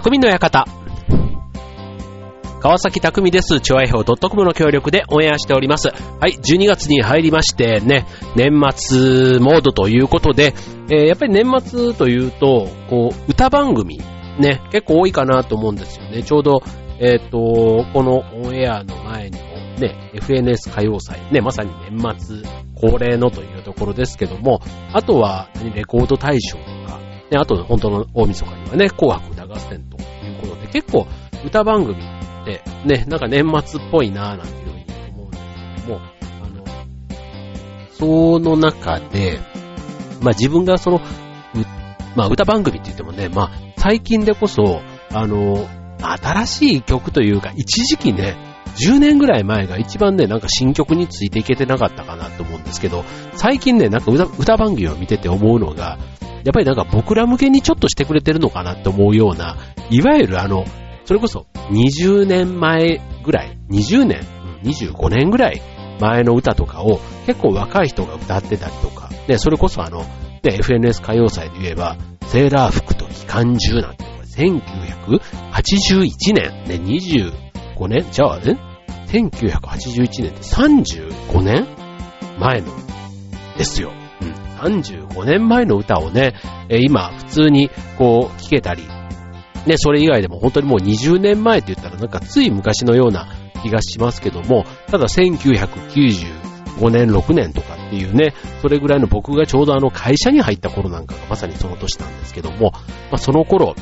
匠の館。川崎匠です。調和表 .com の協力でオンエアしております。はい、12月に入りましてね、年末モードということで、えー、やっぱり年末というと、こう、歌番組、ね、結構多いかなと思うんですよね。ちょうど、えっ、ー、と、このオンエアの前にもね、FNS 歌謡祭、ね、まさに年末恒例のというところですけども、あとは、レコード大賞とか、ね、あと本当の大晦日にはね、紅白歌合戦ということで、結構歌番組ってね、なんか年末っぽいなぁなんていうふうに思うんですけども、あの、その中で、まあ自分がその、まあ歌番組って言ってもね、まあ最近でこそ、あの、新しい曲というか、一時期ね、10年ぐらい前が一番ね、なんか新曲についていけてなかったかなと思うんですけど、最近ね、なんか歌歌番組を見てて思うのが、やっぱりなんか僕ら向けにちょっとしてくれてるのかなって思うような、いわゆるあの、それこそ20年前ぐらい、20年、25年ぐらい前の歌とかを結構若い人が歌ってたりとか、ね、それこそあの、で、FNS 歌謡祭で言えば、セーラー服と機関銃なんて、1981年、ね、25年じゃあね、1981年って35年前のですよ。35年前の歌をね、え今普通にこう聴けたり、ね、それ以外でも本当にもう20年前って言ったらなんかつい昔のような気がしますけども、ただ1995年、6年とかっていうね、それぐらいの僕がちょうどあの会社に入った頃なんかがまさにその年なんですけども、まあ、その頃、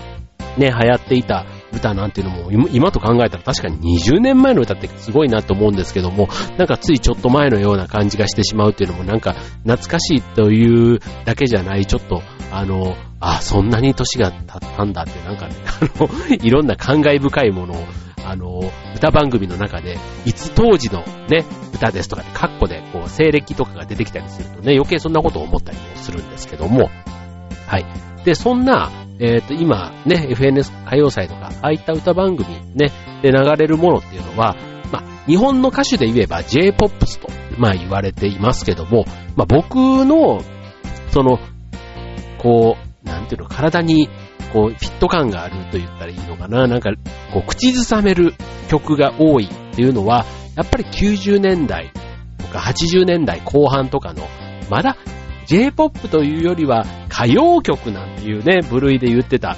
ね、流行っていた歌なんていうのも、今と考えたら確かに20年前の歌ってすごいなと思うんですけども、なんかついちょっと前のような感じがしてしまうっていうのもなんか懐かしいというだけじゃない、ちょっと、あの、あ、そんなに年が経ったんだってなんかね、あの、いろんな感慨深いものを、あの、歌番組の中で、いつ当時のね、歌ですとかで、カッコで、こう、西暦とかが出てきたりするとね、余計そんなことを思ったりもするんですけども、はい。で、そんな、えっ、ー、と、今、ね、FNS 歌謡祭とか、ああいった歌番組ね、で流れるものっていうのは、まあ、日本の歌手で言えば J-POPS と、まあ言われていますけども、まあ僕の、その、こう、なんていうの、体に、こう、フィット感があると言ったらいいのかな、なんか、こう、口ずさめる曲が多いっていうのは、やっぱり90年代とか80年代後半とかの、まだ J-POP というよりは歌謡曲なんていうね、部類で言ってた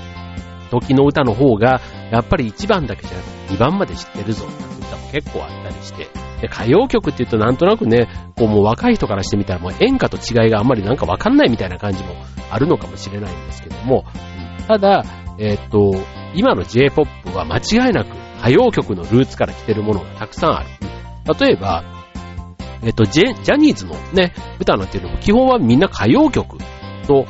時の歌の方が、やっぱり1番だけじゃなくて2番まで知ってるぞなんて歌も結構あったりして、で歌謡曲って言うとなんとなくね、こうもう若い人からしてみたらもう演歌と違いがあんまりなんかわかんないみたいな感じもあるのかもしれないんですけども、ただ、えー、っと、今の J-POP は間違いなく歌謡曲のルーツから来てるものがたくさんある。例えば、えっと、ジェジャニーズのね、歌なんていうのも基本はみんな歌謡曲と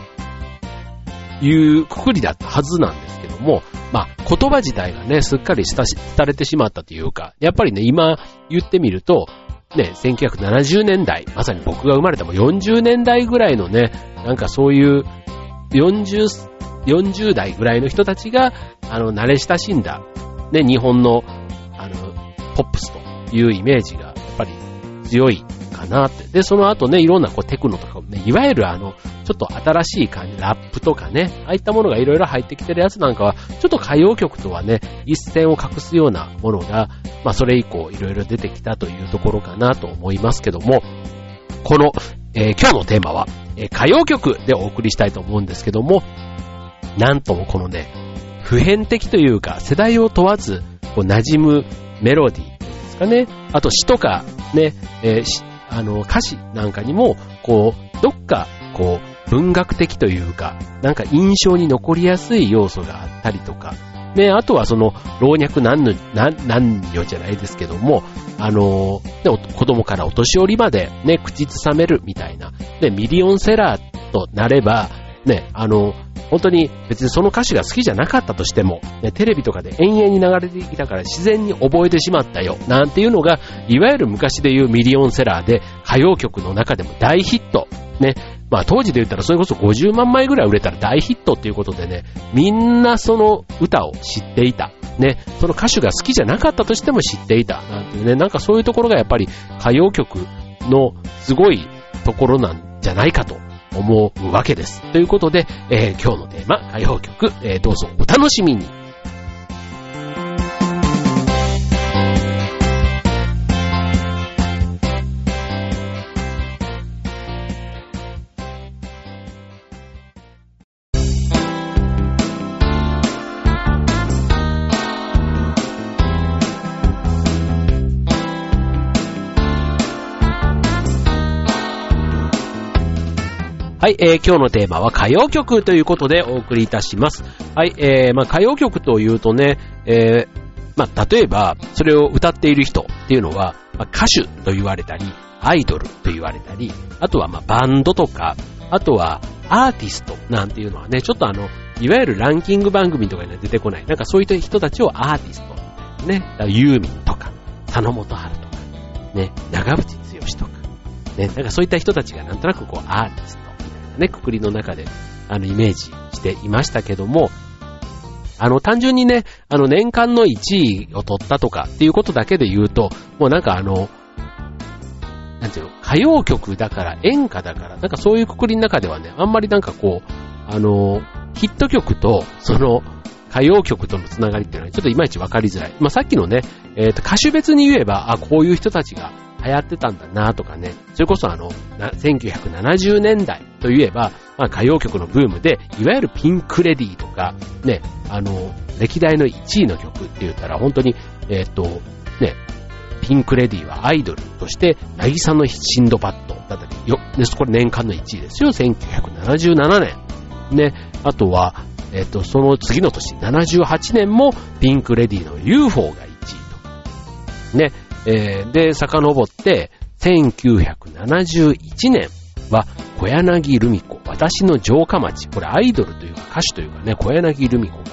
いうくくりだったはずなんですけども、まあ、言葉自体がね、すっかりしたし、されてしまったというか、やっぱりね、今言ってみると、ね、1970年代、まさに僕が生まれたも40年代ぐらいのね、なんかそういう40、40代ぐらいの人たちが、あの、慣れ親しんだ、ね、日本の、あの、ポップスというイメージが、やっぱり強いかなって。で、その後ね、いろんなこうテクノとかもね、いわゆるあの、ちょっと新しい感じ、ラップとかね、ああいったものがいろいろ入ってきてるやつなんかは、ちょっと歌謡曲とはね、一線を画すようなものが、まあそれ以降いろいろ出てきたというところかなと思いますけども、この、えー、今日のテーマは、えー、歌謡曲でお送りしたいと思うんですけども、なんともこのね、普遍的というか、世代を問わず、こう馴染むメロディかね。あと詩とかね、えー、あの、歌詞なんかにも、こう、どっか、こう、文学的というか、なんか印象に残りやすい要素があったりとか、ね、あとはその、老若男女、男女じゃないですけども、あの、ね、子供からお年寄りまでね、口ずさめるみたいな、ね、ミリオンセラーとなれば、ね、あの、本当に別にその歌詞が好きじゃなかったとしても、ね、テレビとかで延々に流れてきたから自然に覚えてしまったよ、なんていうのが、いわゆる昔で言うミリオンセラーで、歌謡曲の中でも大ヒット。ね、まあ当時で言ったらそれこそ50万枚ぐらい売れたら大ヒットっていうことでね、みんなその歌を知っていた。ね、その歌手が好きじゃなかったとしても知っていた。なんていうね、なんかそういうところがやっぱり歌謡曲のすごいところなんじゃないかと思うわけです。ということで、えー、今日のテーマ、歌謡曲、えー、どうぞお楽しみに。はい、えー、今日のテーマは歌謡曲ということでお送りいたします。はい、えー、まあ歌謡曲というとね、えー、まあ例えば、それを歌っている人っていうのは、まあ、歌手と言われたり、アイドルと言われたり、あとはまあバンドとか、あとはアーティストなんていうのはね、ちょっとあの、いわゆるランキング番組とかには出てこない。なんかそういった人たちをアーティストね、ユーミンとか、佐野元春とか、ね、長渕剛とか、ね、なんかそういった人たちがなんとなくこうアーティストね、くくりの中で、あの、イメージしていましたけども、あの、単純にね、あの、年間の1位を取ったとかっていうことだけで言うと、もうなんかあの、なんていうの、歌謡曲だから、演歌だから、なんかそういうくくりの中ではね、あんまりなんかこう、あの、ヒット曲と、その、歌謡曲とのつながりっていうのはちょっといまいちわかりづらい。まあ、さっきのね、えっ、ー、と、歌手別に言えば、あ、こういう人たちが流行ってたんだなとかね、それこそあの、1970年代といえば、まあ、歌謡曲のブームで、いわゆるピンクレディーとか、ね、あの、歴代の1位の曲って言ったら、本当に、えっ、と、ね、ピンクレディーはアイドルとして、なぎさのシンドバッドだったり、よ、で、これ年間の1位ですよ、1977年。ね、あとは、えっ、と、その次の年、78年もピンクレディーの UFO が1位と。ね、えー、で、遡って、1971年は小柳ルミ子、私の城下町。これアイドルというか歌手というかね、小柳ルミ子が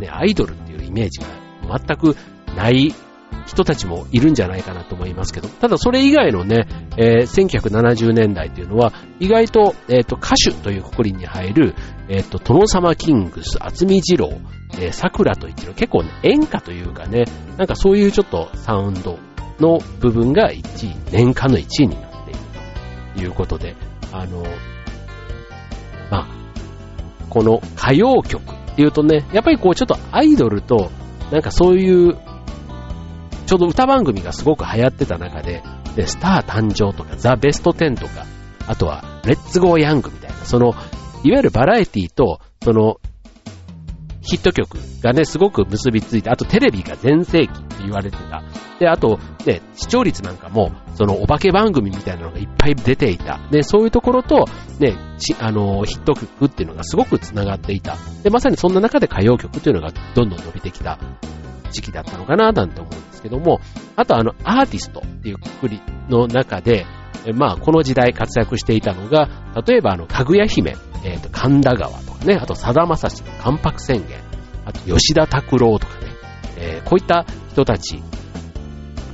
ね、アイドルっていうイメージが全くない人たちもいるんじゃないかなと思いますけど、ただそれ以外のね、えー、1970年代というのは、意外と、えっ、ー、と、歌手というくくりに入る、えっ、ー、と、殿様キングス、厚み二郎、えー、桜と一郎、結構、ね、演歌というかね、なんかそういうちょっとサウンドの部分が1位、年間の1位になっているということで、あの、まあ、この歌謡曲っていうとね、やっぱりこうちょっとアイドルと、なんかそういうちょうど歌番組がすごく流行ってた中で、で、スター誕生とか、ザ・ベスト10とか、あとは、レッツゴーヤングみたいな、その、いわゆるバラエティと、その、ヒット曲がね、すごく結びついて、あとテレビが全盛期言われてた。で、あと、ね、視聴率なんかも、そのお化け番組みたいなのがいっぱい出ていた。で、そういうところと、ね、あの、ヒット曲っていうのがすごく繋がっていた。で、まさにそんな中で歌謡曲っていうのがどんどん伸びてきた時期だったのかな、なんて思うんですけども、あとあの、アーティストっていうくくりの中で、まあ、この時代活躍していたのが、例えばあの、かぐや姫、えっ、ー、と、神田川とかね、あと、さだまさしの関白宣言、あと、吉田拓郎とかね、えー、こういった人たち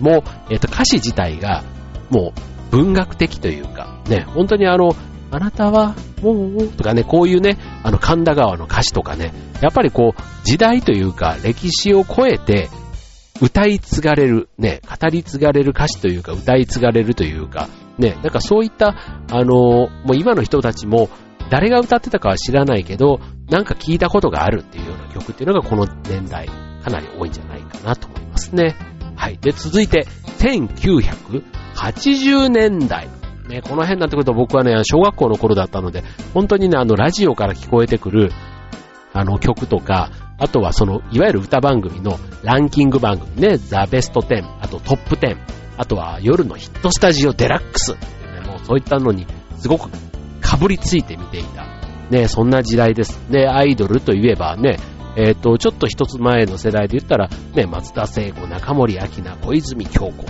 も、えっ、ー、と、歌詞自体が、もう、文学的というか、ね、本当にあの、あなたは、もう、とかね、こういうね、あの、神田川の歌詞とかね、やっぱりこう、時代というか、歴史を超えて、歌い継がれる、ね、語り継がれる歌詞というか、歌い継がれるというか、ね、なんかそういった、あの、もう今の人たちも、誰が歌ってたかは知らないけど、なんか聞いたことがあるっていうような曲っていうのがこの年代、かなり多いんじゃないかなと思いますね。はい。で、続いて、1980年代。ね、この辺になってくると僕はね、小学校の頃だったので、本当にね、あの、ラジオから聞こえてくる、あの、曲とか、あとはその、いわゆる歌番組のランキング番組ね、ザ・ベスト10、あとトップ10、あとは夜のヒットスタジオデラックスってね、もうそういったのにすごく被りついて見ていた。ね、そんな時代です。ね、アイドルといえばね、えっ、ー、と、ちょっと一つ前の世代で言ったら、ね、松田聖子、中森明菜、小泉京子っていう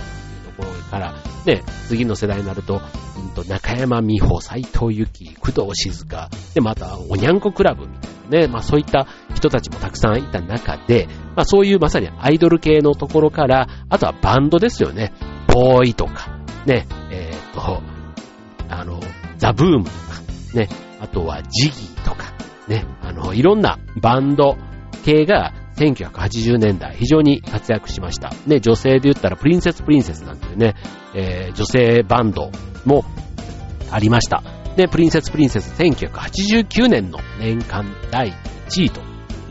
と、ころから、ね、次の世代になると、うんと中山美穂、斎藤由紀、工藤静香、で、また、おにゃんこクラブみたいなね、まあそういった人たちもたくさんいた中で、まあそういうまさにアイドル系のところから、あとはバンドですよね。ボーイとか、ね、えっ、ー、と、あの、ザ・ブームとか、ね、あとはジギーとか、ね、あの、いろんなバンド系が1980年代、非常に活躍しました。ね、女性で言ったらプリンセスプリンセスなんていうね、えー、女性バンドもありました。で、プリンセスプリンセス1989年の年間第1位と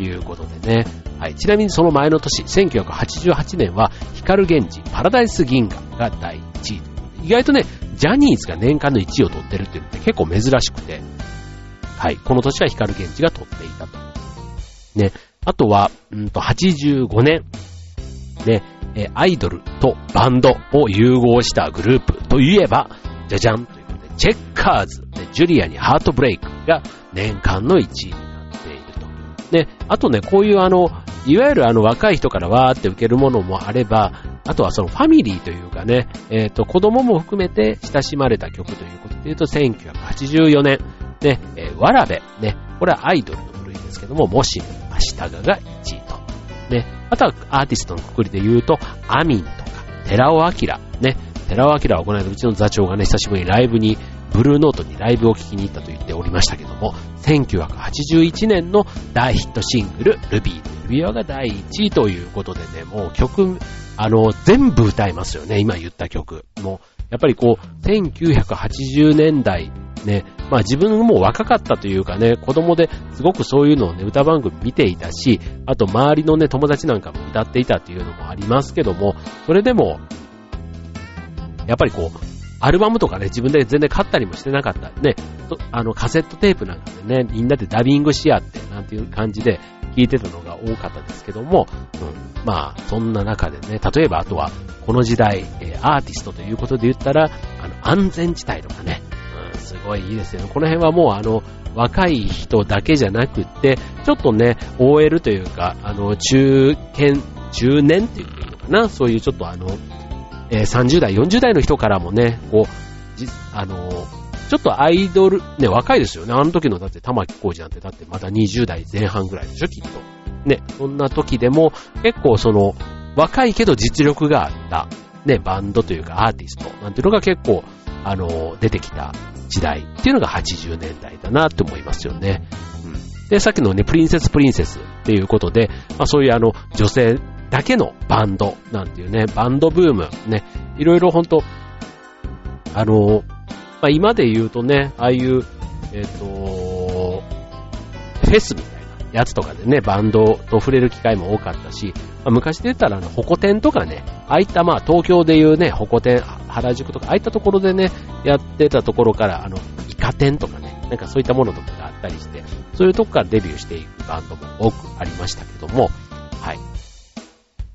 いうことでね。はい。ちなみにその前の年、1988年は、光源氏、パラダイス銀河が第1位。意外とね、ジャニーズが年間の1位を取ってるっていうのって結構珍しくて、はい。この年は光源氏が取っていたと。ね。あとは、うんと、85年。ね、えアイドルとバンドを融合したグループといえば、じゃじゃんということで、チェッカーズ。ジュリアにハートブレイクが年間の1位になっていると。で、あとね、こういうあの、いわゆるあの若い人からわーって受けるものもあれば、あとはそのファミリーというかね、えっ、ー、と、子供も含めて親しまれた曲ということで言うと、1984年、ね、えー、わらべ、ね、これはアイドルの部類ですけども、もし、明日がが1位と。ね、あとはアーティストのくくりで言うと、アミンとか、寺尾明、ね、寺尾明はこの間うちの座長がね、久しぶりにライブに、ブルーノートにライブを聴きに行ったと言っておりましたけども、1981年の大ヒットシングル、ルビーの指輪が第1位ということでね、もう曲、あの、全部歌いますよね、今言った曲。もう、やっぱりこう、1980年代、ね、まあ自分も若かったというかね、子供ですごくそういうのをね、歌番組見ていたし、あと周りのね、友達なんかも歌っていたっていうのもありますけども、それでも、やっぱりこう、アルバムとかね、自分で全然買ったりもしてなかった。ね、あの、カセットテープなんかでね、みんなでダビングし合って、なんていう感じで聞いてたのが多かったですけども、うん、まあ、そんな中でね、例えばあとは、この時代、えー、アーティストということで言ったら、あの、安全地帯とかね、すごいいいですよね。この辺はもうあの、若い人だけじゃなくって、ちょっとね、OL というか、あの、中堅、中年っていいのかな、そういうちょっとあの、えー、30代、40代の人からもね、こう、じあのちょっとアイドル、ね、若いですよね。あの時のだって玉木浩二なんてだってまだ20代前半ぐらいでしょ、きっと。ね、そんな時でも結構その、若いけど実力があった、ね、バンドというかアーティストなんていうのが結構、あの、出てきた時代っていうのが80年代だなって思いますよね。うん。で、さっきのね、プリンセスプリンセスっていうことで、まあそういうあの、女性だけのバンドなんていうね、バンドブーム、ね、いろいろほんと、あの、まあ今で言うとね、ああいう、えっ、ー、と、フェスみたいなやつとかでね、バンドと触れる機会も多かったし、昔で言ったらあの、ホコ天とかね、ああいったまあ東京でいうね、ホコ天、原宿とか、ああいったところでね、やってたところから、あの、イカ天とかね、なんかそういったものとかがあったりして、そういうとこからデビューしていくバンドも多くありましたけども、はい。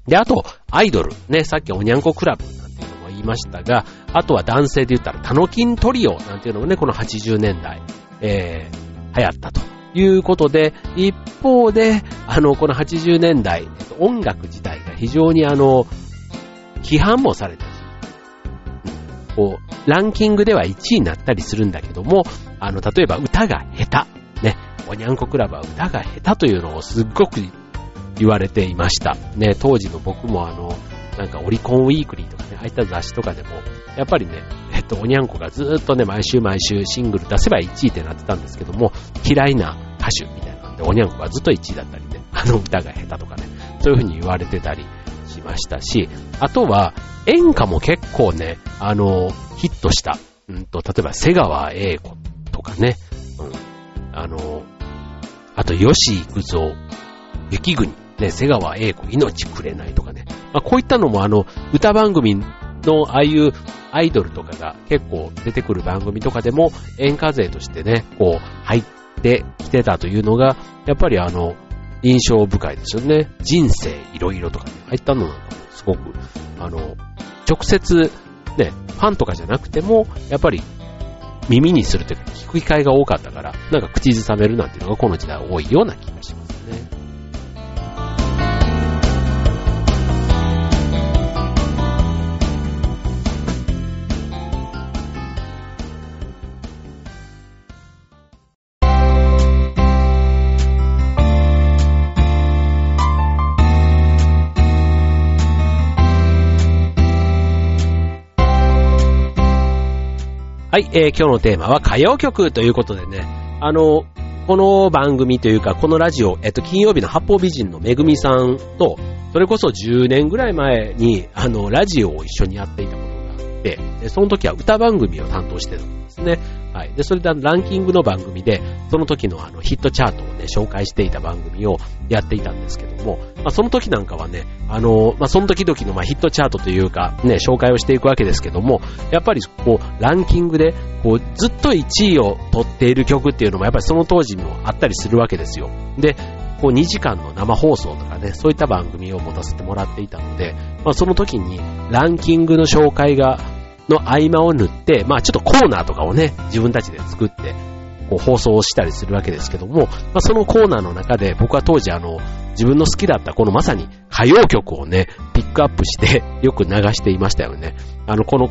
で、あと、アイドル。ね、さっきおにゃんこクラブなんていうのも言いましたが、あとは男性で言ったらタノキントリオなんていうのもね、この80年代、えー、流行ったということで、一方で、あの、この80年代、音楽自体が非常にあの、批判もされたし、こう、ランキングでは1位になったりするんだけども、あの、例えば歌が下手。ね、おにゃんこクラブは歌が下手というのをすっごく言われていました。ね、当時の僕もあの、なんかオリコンウィークリーとかね、ああいった雑誌とかでも、やっぱりね、えっと、おにゃんこがずっとね、毎週毎週シングル出せば1位ってなってたんですけども、嫌いな歌手みたいなで、おにゃんこがずっと1位だったりね、あの歌が下手とかね、そういう風に言われてたりしましたし、あとは、演歌も結構ね、あの、ヒットした。うんと、例えば、瀬川栄子とかね、うん、あの、あと、吉幾三、雪国、ね、瀬川栄子、命くれないとかね。まあ、こういったのもあの、歌番組のああいうアイドルとかが結構出てくる番組とかでも演歌勢としてね、こう入ってきてたというのが、やっぱりあの、印象深いですよね。人生いろいろとかね、ああいったのなんかもすごく、あの、直接ね、ファンとかじゃなくても、やっぱり耳にするというか聞く機会が多かったから、なんか口ずさめるなんていうのがこの時代多いような気がしますはい、えー、今日のテーマは歌謡曲ということでね、あの、この番組というか、このラジオ、えっと、金曜日の八方美人のめぐみさんと、それこそ10年ぐらい前に、あの、ラジオを一緒にやっていたて、その時は歌番組を担当してたんですね。はい。で、それでランキングの番組で、その時のあのヒットチャートをね、紹介していた番組をやっていたんですけども、まあ、その時なんかはね、あの、まあ、その時々のまヒットチャートというか、ね、紹介をしていくわけですけども、やっぱりこう、ランキングで、こう、ずっと1位を取っている曲っていうのも、やっぱりその当時にもあったりするわけですよ。で、こう2時間の生放送とかね、そういった番組を持たせてもらっていたので、まあ、その時にランキングの紹介がの合間を縫って、まあちょっとコーナーとかをね、自分たちで作って、こう放送をしたりするわけですけども、まあそのコーナーの中で僕は当時あの、自分の好きだったこのまさに歌謡曲をね、ピックアップして よく流していましたよね。あの、この、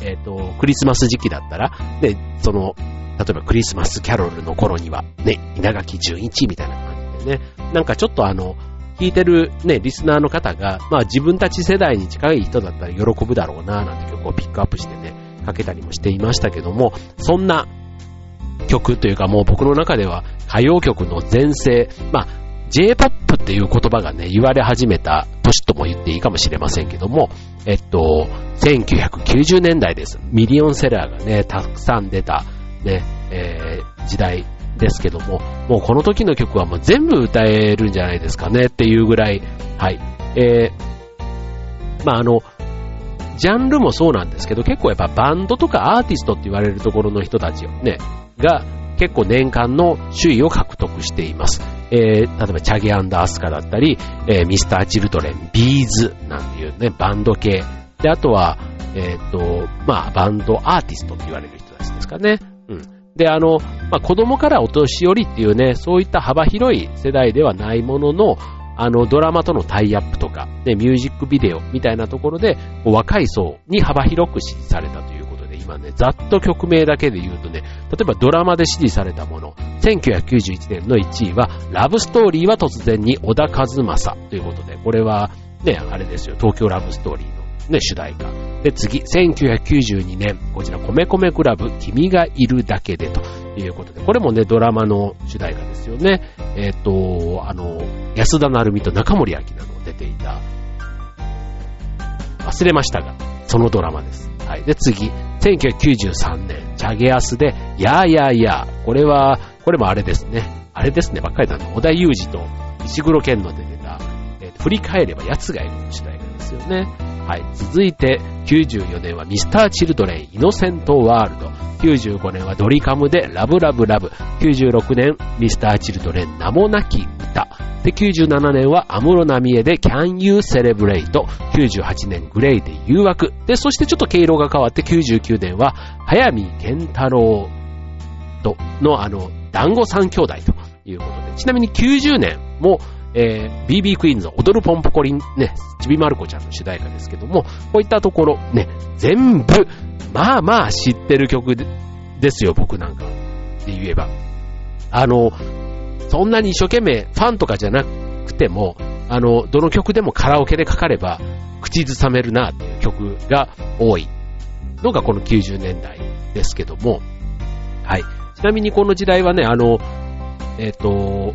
えっ、ー、と、クリスマス時期だったら、で、その、例えばクリスマスキャロルの頃には、ね、稲垣純一みたいな感じでね、なんかちょっとあの、聞いてるね、リスナーの方が、まあ自分たち世代に近い人だったら喜ぶだろうな、なんて曲をピックアップしてね、かけたりもしていましたけども、そんな曲というかもう僕の中では歌謡曲の前世、まあ J-POP っていう言葉がね、言われ始めた年とも言っていいかもしれませんけども、えっと、1990年代です。ミリオンセラーがね、たくさん出た、ね、えー、時代ですけども、もうこの時の曲はもう全部歌えるんじゃないですかねっていうぐらい、はい。えー、まああの、ジャンルもそうなんですけど、結構やっぱバンドとかアーティストって言われるところの人たちをね、が結構年間の首位を獲得しています。えー、例えばチャゲアンダースカだったり、えー、ミスターチルトレン、ビーズなんていうね、バンド系。で、あとは、えっ、ー、と、まあ、バンドアーティストって言われる人たちですかね。うん。で、あの、まあ、子供からお年寄りっていうね、そういった幅広い世代ではないものの、あの、ドラマとのタイアップとか、ね、ミュージックビデオみたいなところで、若い層に幅広く支持されたということで、今ね、ざっと曲名だけで言うとね、例えばドラマで支持されたもの、1991年の1位は、ラブストーリーは突然に小田和正ということで、これは、ね、あれですよ、東京ラブストーリー。ね、主題歌。で、次、1992年、こちら、米米クラブ、君がいるだけでということで、これもね、ドラマの主題歌ですよね。えっ、ー、と、あの、安田成美と中森明菜の出ていた、忘れましたが、そのドラマです。はい。で、次、1993年、チャゲアスで、やーやーやー。これは、これもあれですね。あれですね、ばっかりだね。小田裕二と石黒賢の出てた、えー、振り返れば奴がいる主題歌ですよね。はい。続いて、94年はミスターチルドレン、イノセントワールド。95年はドリカムでラブラブラブ。96年、ミスターチルドレン、名もなき歌。で、97年は安室奈美恵で Can You Celebrate。98年、グレイで誘惑。で、そしてちょっと毛色が変わって99年は、早見健太郎とのあの、団子三兄弟ということで。ちなみに90年も、えー、BB クイーンズ踊るポンポコリン、ね、ちびまる子ちゃんの主題歌ですけども、こういったところ、ね、全部、まあまあ知ってる曲ですよ、僕なんか。で言えば。あの、そんなに一生懸命ファンとかじゃなくても、あの、どの曲でもカラオケでかかれば、口ずさめるなっていう曲が多いのがこの90年代ですけども、はい。ちなみにこの時代はね、あの、えっ、ー、と、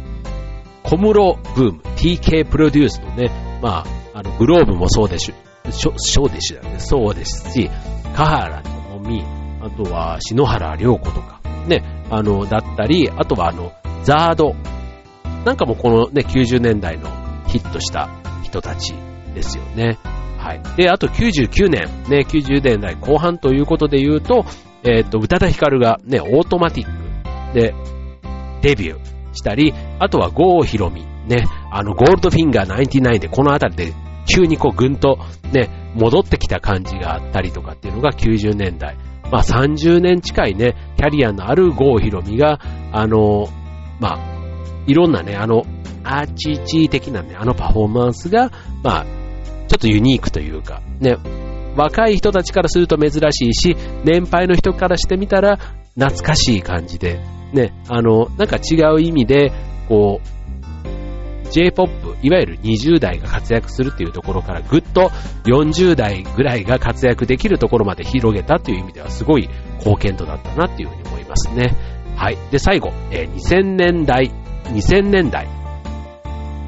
小室ブーム、TK プロデュースのね、まあ、あの、グローブもそうでし、しょ、そうでしゅ、そうですし、カハラのみ、あとは篠原涼子とか、ね、あの、だったり、あとはあの、ザード。なんかもこのね、90年代のヒットした人たちですよね。はい。で、あと99年、ね、90年代後半ということで言うと、えっ、ー、と、宇多田ヒカルがね、オートマティックでデビュー。したり、あとは郷ひろみ、ね、あの、ゴールドフィンガー99でこの辺りで急にこうぐんとね、戻ってきた感じがあったりとかっていうのが90年代。まあ30年近いね、キャリアのある郷ひろみが、あの、まあ、いろんなね、あの、アーチーチー的なね、あのパフォーマンスが、まあ、ちょっとユニークというか、ね、若い人たちからすると珍しいし、年配の人からしてみたら懐かしい感じで、ね、あの、なんか違う意味で、こう、J-POP、いわゆる20代が活躍するっていうところからぐっと40代ぐらいが活躍できるところまで広げたという意味ではすごい貢献度だったなっていうふうに思いますね。はい。で、最後、えー、2000年代、2000年代。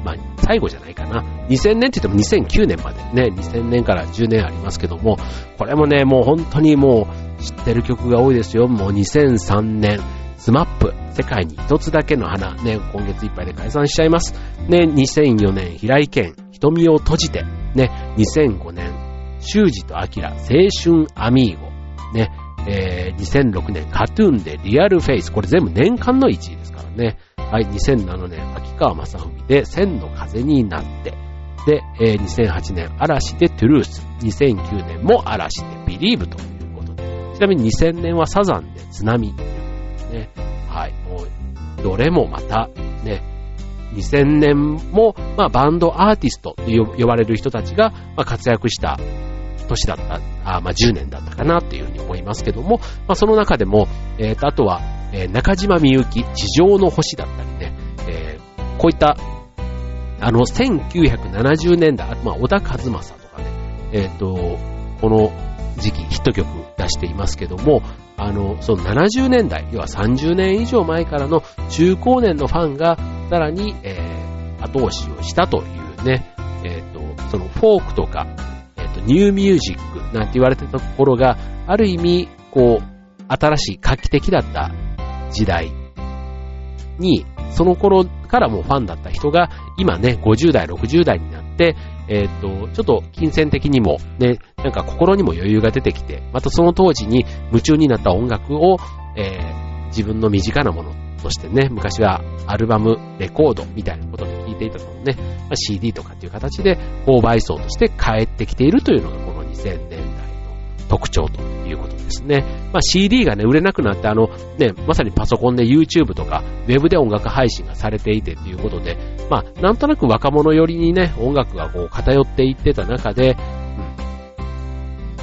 まあ、最後じゃないかな。2000年って言っても2009年までね、2000年から10年ありますけども、これもね、もう本当にもう知ってる曲が多いですよ。もう2003年、スマップ、世界に一つだけの花、ね、今月いっぱいで解散しちゃいます。ね、2004年、平井堅、瞳を閉じて、ね、2005年、修二とアキラ、青春アミーゴ、ね、えー、2006年、カトゥーンでリアルフェイス、これ全部年間の1位ですからね。はい、2007年、秋川正文で千の風になって、で、えー、2008年、嵐でトゥルース、2009年も嵐でビリーブということで。ちなみに2000年はサザンで津波。ね。はい。もう、どれもまた、ね、2000年も、まあ、バンドアーティストと呼ばれる人たちが、まあ、活躍した年だった、あまあ、10年だったかなっていうふうに思いますけども、まあ、その中でも、えー、と、あとは、えー、中島みゆき、地上の星だったりね、えー、こういった、あの、1970年代、まあ、小田和正とかね、えっ、ー、と、この時期ヒット曲出していますけども、あの、その70年代、要は30年以上前からの中高年のファンが、さらに、えー、後押しをしたというね、えっ、ー、と、そのフォークとか、えっ、ー、と、ニューミュージックなんて言われてたところが、ある意味、こう、新しい画期的だった時代に、その頃からもファンだった人が、今ね、50代、60代になってて、えっ、と、ちょっと金銭的にも、ね、なんか心にも余裕が出てきて、またその当時に夢中になった音楽を、えー、自分の身近なものとしてね、昔はアルバム、レコードみたいなことで聴いていたのをね、まあ、CD とかっていう形で購買層として帰ってきているというのがこの2000年代。特徴ということですね。まあ、CD がね、売れなくなって、あの、ね、まさにパソコンで YouTube とか、ウェブで音楽配信がされていてということで、まあ、なんとなく若者寄りにね、音楽がこう偏っていってた中で、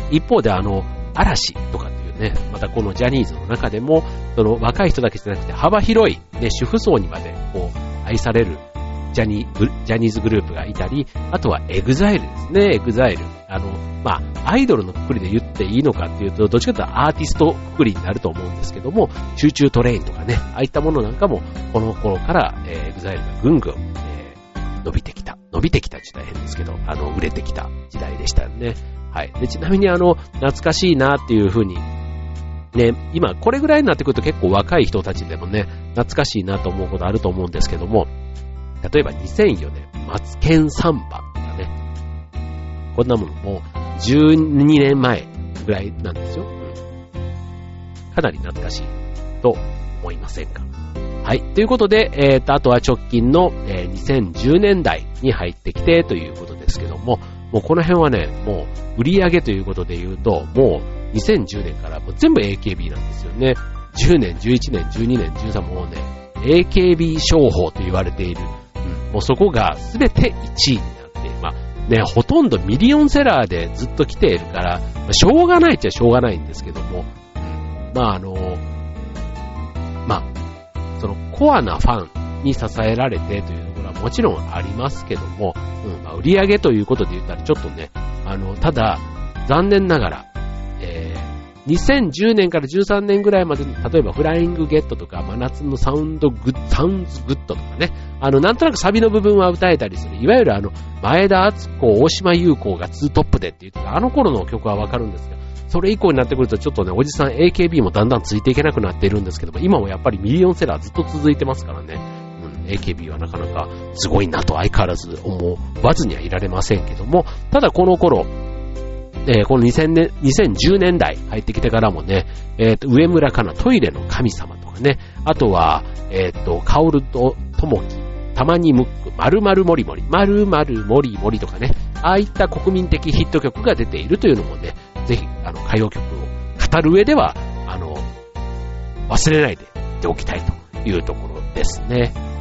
うん、一方であの、嵐とかっていうね、またこのジャニーズの中でも、その若い人だけじゃなくて幅広い、ね、主婦層にまでこう、愛されるジャニジャニーズグループがいたり、あとは EXILEですね、 EXILE。あの、まあ、アイドルのくくりで言っていいのかっていうと、どっちかというとアーティストくくりになると思うんですけども、Choo Choo TRAIN とかね、ああいったものなんかも、この頃から、えー、 EXILE がぐんぐん、えー、伸びてきた。伸びてきた時代変ですけど、あの、売れてきた時代でしたよね。はい。で、ちなみにあの、懐かしいなっていうふうに、ね、今、これぐらいになってくると結構若い人たちでもね、懐かしいなと思うことあると思うんですけども、例えば2004年、マツケンサンバとかね、こんなものも12年前ぐらいなんですよ。うんかなり懐かしいと思いませんか？はい。ということで、えー、と、あとは直近の、えー、2010年代に入ってきてということですけども、もうこの辺はね、もう売り上げということで言うと、もう2010年からもう全部 AKB なんですよね。10年、11年、12年、13もうね、AKB 商法と言われているもうそこが全て1位になって、まあね、ほとんどミリオンセラーでずっと来ているから、まあ、しょうがないっちゃしょうがないんですけども、まああの、まあ、そのコアなファンに支えられてというところはもちろんありますけども、うん。まあ、売り上げということで言ったらちょっとね、あの、ただ、残念ながら、2010年から13年ぐらいまで、例えばフライングゲットとか、真夏のサウンドグッ、 Sounds good とかね、あの、なんとなくサビの部分は歌えたりする、いわゆるあの、前田敦子、大島優子が2トップでって言ってた、あの頃の曲はわかるんですが、それ以降になってくるとちょっとね、おじさん AKB もだんだんついていけなくなっているんですけども、今もやっぱりミリオンセラーずっと続いてますからね。AKB はなかなかすごいなと相変わらず思わずにはいられませんけども、ただこの頃、えー、この2000年、2010年代入ってきてからもね、え、ー、上村かなトイレの神様とかね、あとは、えっ、と、カオルとともき、たまにムック、まるまるもりもり、まるまるもりもりとかね、ああいった国民的ヒット曲が出ているというのもね、ぜひ、あの、歌謡曲を語る上では、あの、忘れないで言っておきたいというところですね。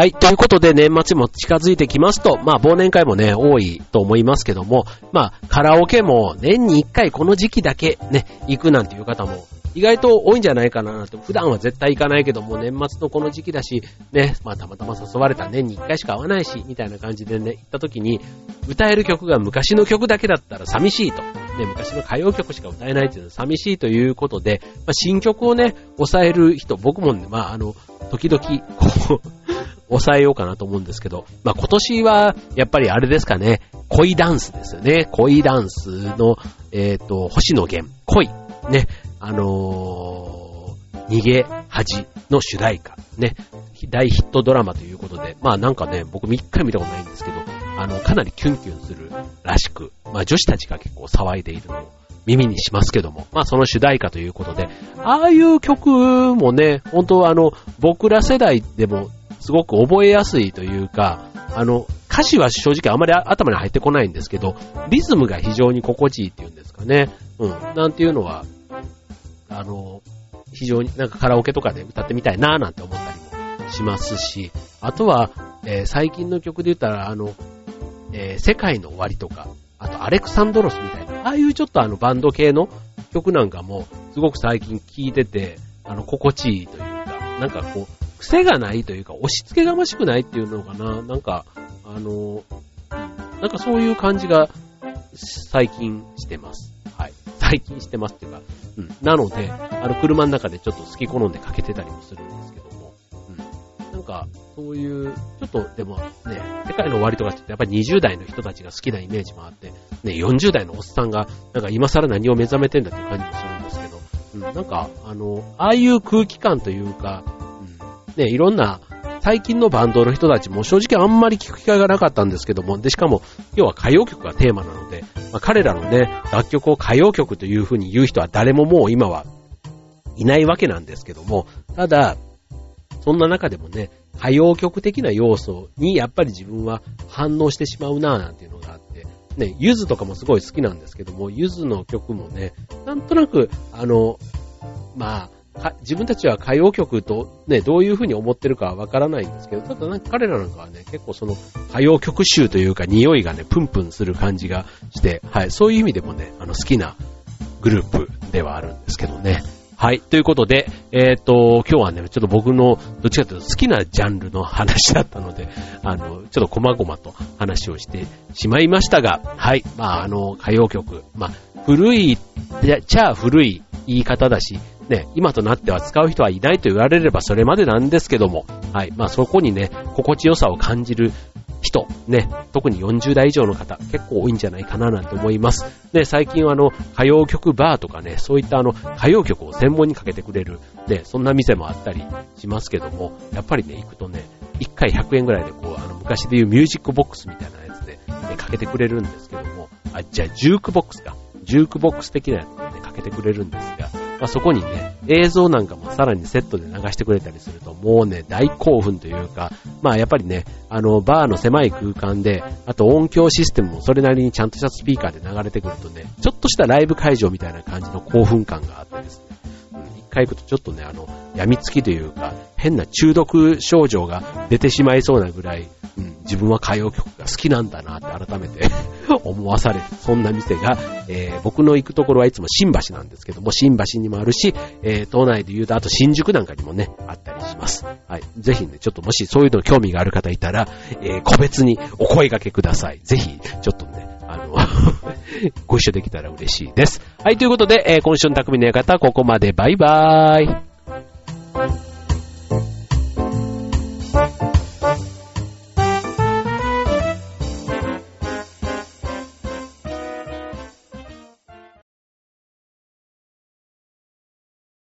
はい。ということで、年末も近づいてきますと、まあ、忘年会もね、多いと思いますけども、まあ、カラオケも年に1回この時期だけね、行くなんていう方も意外と多いんじゃないかなと。普段は絶対行かないけども、年末のこの時期だし、ね、まあたまたま誘われた年に1回しか会わないし、みたいな感じでね、行った時に、歌える曲が昔の曲だけだったら寂しいと。ね、昔の歌謡曲しか歌えないっていうのは寂しいということで、まあ、新曲をね、抑える人、僕もね、まああの、時々、こう抑えようかなと思うんですけど、まあ、今年は、やっぱりあれですかね、恋ダンスですよね。恋ダンスの、えっ、ー、と、星野源、恋。ね、あのー、逃げ、恥の主題歌。ね。大ヒットドラマということで、まあなんかね、僕も一回見たことないんですけど、あの、かなりキュンキュンするらしく、まあ女子たちが結構騒いでいるのを耳にしますけども、まあその主題歌ということで、ああいう曲もね、本当はあの、僕ら世代でもすごく覚えやすいというか、あの、歌詞は正直あまり頭に入ってこないんですけど、リズムが非常に心地いいっていうんですかね。うん。なんていうのは、あの、非常になんかカラオケとかで歌ってみたいなぁなんて思ったりもしますし、あとは、えー、最近の曲で言ったら、あの、えー、世界の終わりとか、あとアレクサンドロスみたいな、ああいうちょっとあのバンド系の曲なんかも、すごく最近聴いてて、あの、心地いいというか、なんかこう、癖がないというか、押し付けがましくないっていうのかな、なんか、あの、なんかそういう感じが最近してます。はい。最近してますっていうか、うん。なので、あの、車の中でちょっと好き好んでかけてたりもするんですけども、うん。なんか、そういう、ちょっとでもね、世界の終わりとかってやっぱり20代の人たちが好きなイメージもあって、ね、40代のおっさんが、なんか今更何を目覚めてんだっていう感じもするんですけど、うん、なんか、あの、ああいう空気感というか、ね、いろんな最近のバンドの人たちも正直あんまり聞く機会がなかったんですけども、で、しかも、要は歌謡曲がテーマなので、まあ、彼らのね、楽曲を歌謡曲という風に言う人は誰ももう今はいないわけなんですけども、ただ、そんな中でもね、歌謡曲的な要素にやっぱり自分は反応してしまうなぁなんていうのがあって、ね、ゆずとかもすごい好きなんですけども、ゆずの曲もね、なんとなく、あの、まあ、自分たちは歌謡曲とね、どういう風に思ってるかはわからないんですけど、ただなんか彼らなんかはね、結構その歌謡曲集というか匂いがね、プンプンする感じがして、はい、そういう意味でもね、あの好きなグループではあるんですけどね。はい。ということで、えっ、ー、と、今日はね、ちょっと僕の、どっちかというと好きなジャンルの話だったので、あの、ちょっと細々と話をしてしまいましたが、はい。まあ、あの、歌謡曲。まあ、古い、じゃあ古い言い方だし、ね、今となっては使う人はいないと言われればそれまでなんですけども、はい。まあそこにね、心地よさを感じる人、ね、特に40代以上の方、結構多いんじゃないかななんて思います。で、最近はあの、歌謡曲バーとかね、そういったあの、歌謡曲を専門にかけてくれる、ね、そんな店もあったりしますけども、やっぱりね、行くとね、1回100円ぐらいでこう、あの、昔でいうミュージックボックスみたいなやつで、ね、かけてくれるんですけども、あ、じゃあ、ジュークボックスか。ジュークボックス的なやつでね、かけてくれるんですが、まあ、そこにね、映像なんかもさらにセットで流してくれたりすると、もうね、大興奮というか、まあやっぱりね、あの、バーの狭い空間で、あと音響システムもそれなりにちゃんとしたスピーカーで流れてくるとね、ちょっとしたライブ会場みたいな感じの興奮感があってですね、一回行くとちょっとね、あの、病みつきというか、変な中毒症状が出てしまいそうなぐらい、うん、自分は歌謡曲が好きなんだなって改めて 思わされる、そんな店が、えー、僕の行くところはいつも新橋なんですけども、新橋にもあるし、えー、島内で言うと、あと新宿なんかにもね、あったりします。はい。ぜひね、ちょっともしそういうの興味がある方いたら、えー、個別にお声掛けください。ぜひ、ちょっとね、あの ご一緒できたら嬉しいです。はい、ということで、えー、今週の匠の館はここまで。バイバーイ。